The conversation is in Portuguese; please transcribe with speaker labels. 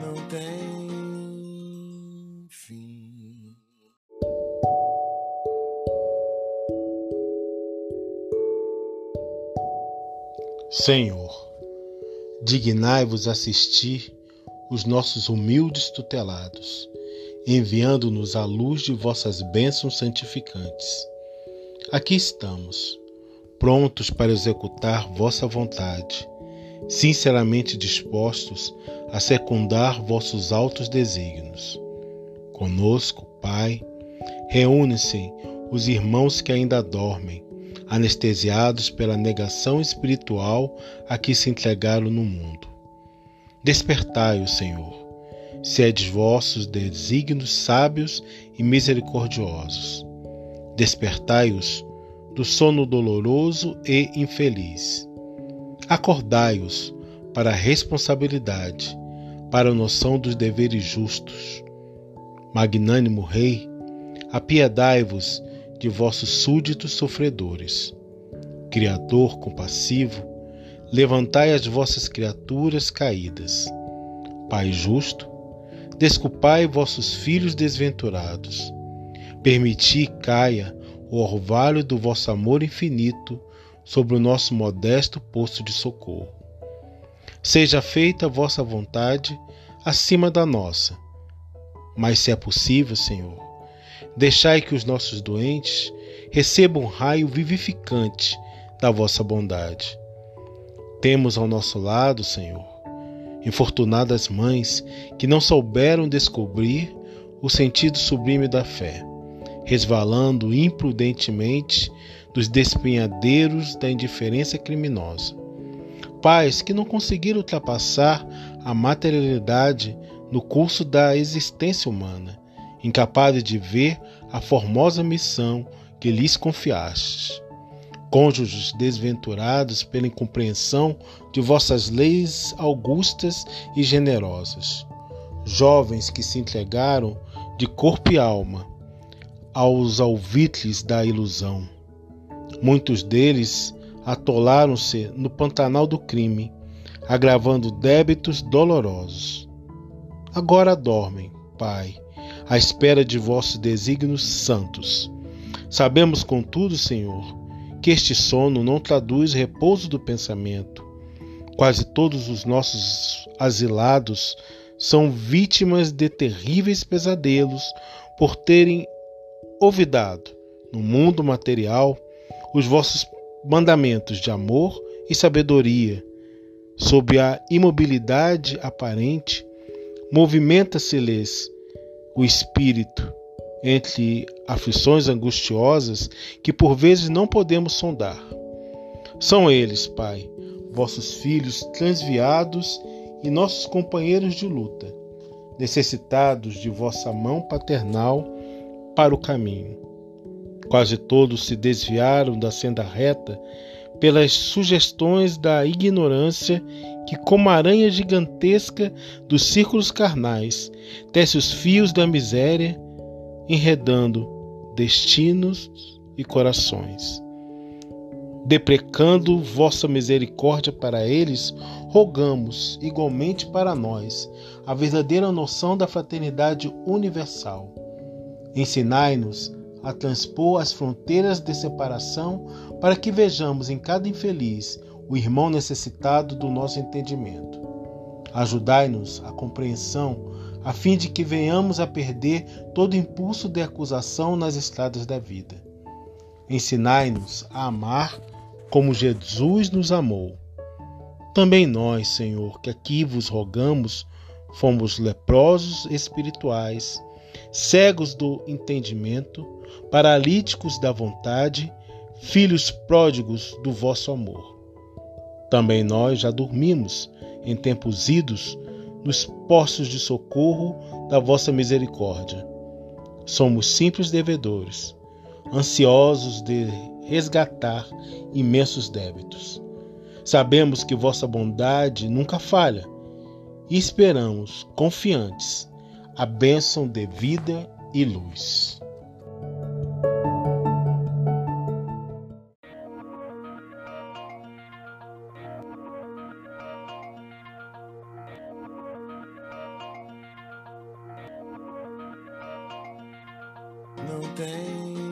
Speaker 1: não tem fim.
Speaker 2: Senhor, dignai-vos assistir os nossos humildes tutelados, enviando-nos a luz de vossas bênçãos santificantes. Aqui estamos, prontos para executar vossa vontade sinceramente dispostos a secundar vossos altos desígnios. Conosco, Pai, reúnem-se os irmãos que ainda dormem, anestesiados pela negação espiritual a que se entregaram no mundo. Despertai-o, Senhor, sedes vossos desígnios sábios e misericordiosos. Despertai-os do sono doloroso e infeliz Acordai-os para a responsabilidade, para a noção dos deveres justos. Magnânimo Rei, apiedai-vos de vossos súditos sofredores. Criador compassivo, levantai as vossas criaturas caídas. Pai justo, desculpai vossos filhos desventurados. Permiti caia o orvalho do vosso amor infinito sobre o nosso modesto posto de socorro. Seja feita a vossa vontade acima da nossa. Mas se é possível, Senhor, deixai que os nossos doentes recebam um raio vivificante da vossa bondade. Temos ao nosso lado, Senhor, infortunadas mães que não souberam descobrir o sentido sublime da fé, resvalando imprudentemente dos despenhadeiros da indiferença criminosa. Pais que não conseguiram ultrapassar a materialidade no curso da existência humana, incapazes de ver a formosa missão que lhes confiastes. Cônjuges desventurados pela incompreensão de vossas leis augustas e generosas. Jovens que se entregaram de corpo e alma aos alvitres da ilusão Muitos deles atolaram-se no pantanal do crime, agravando débitos dolorosos. Agora dormem, Pai, à espera de vossos desígnios santos. Sabemos, contudo, Senhor, que este sono não traduz repouso do pensamento. Quase todos os nossos asilados são vítimas de terríveis pesadelos por terem olvidado, no mundo material, os vossos mandamentos de amor e sabedoria. Sob a imobilidade aparente, movimenta-se-lhes o espírito entre aflições angustiosas que por vezes não podemos sondar. São eles, Pai, vossos filhos transviados e nossos companheiros de luta, necessitados de vossa mão paternal para o caminho. Quase todos se desviaram da senda reta pelas sugestões da ignorância que, como aranha gigantesca dos círculos carnais, tece os fios da miséria, enredando destinos e corações. Deprecando vossa misericórdia para eles, rogamos igualmente para nós a verdadeira noção da fraternidade universal. Ensinai-nos a transpor as fronteiras de separação para que vejamos em cada infeliz o irmão necessitado do nosso entendimento. Ajudai-nos a compreensão, a fim de que venhamos a perder todo impulso de acusação nas estradas da vida. Ensinai-nos a amar como Jesus nos amou. Também nós, Senhor, que aqui vos rogamos, fomos leprosos espirituais, cegos do entendimento, paralíticos da vontade, filhos pródigos do vosso amor. Também nós já dormimos em tempos idos nos postos de socorro da vossa misericórdia. Somos simples devedores, ansiosos de resgatar imensos débitos. Sabemos que vossa bondade nunca falha e esperamos, confiantes, a bênção de vida e luz.
Speaker 1: Não tem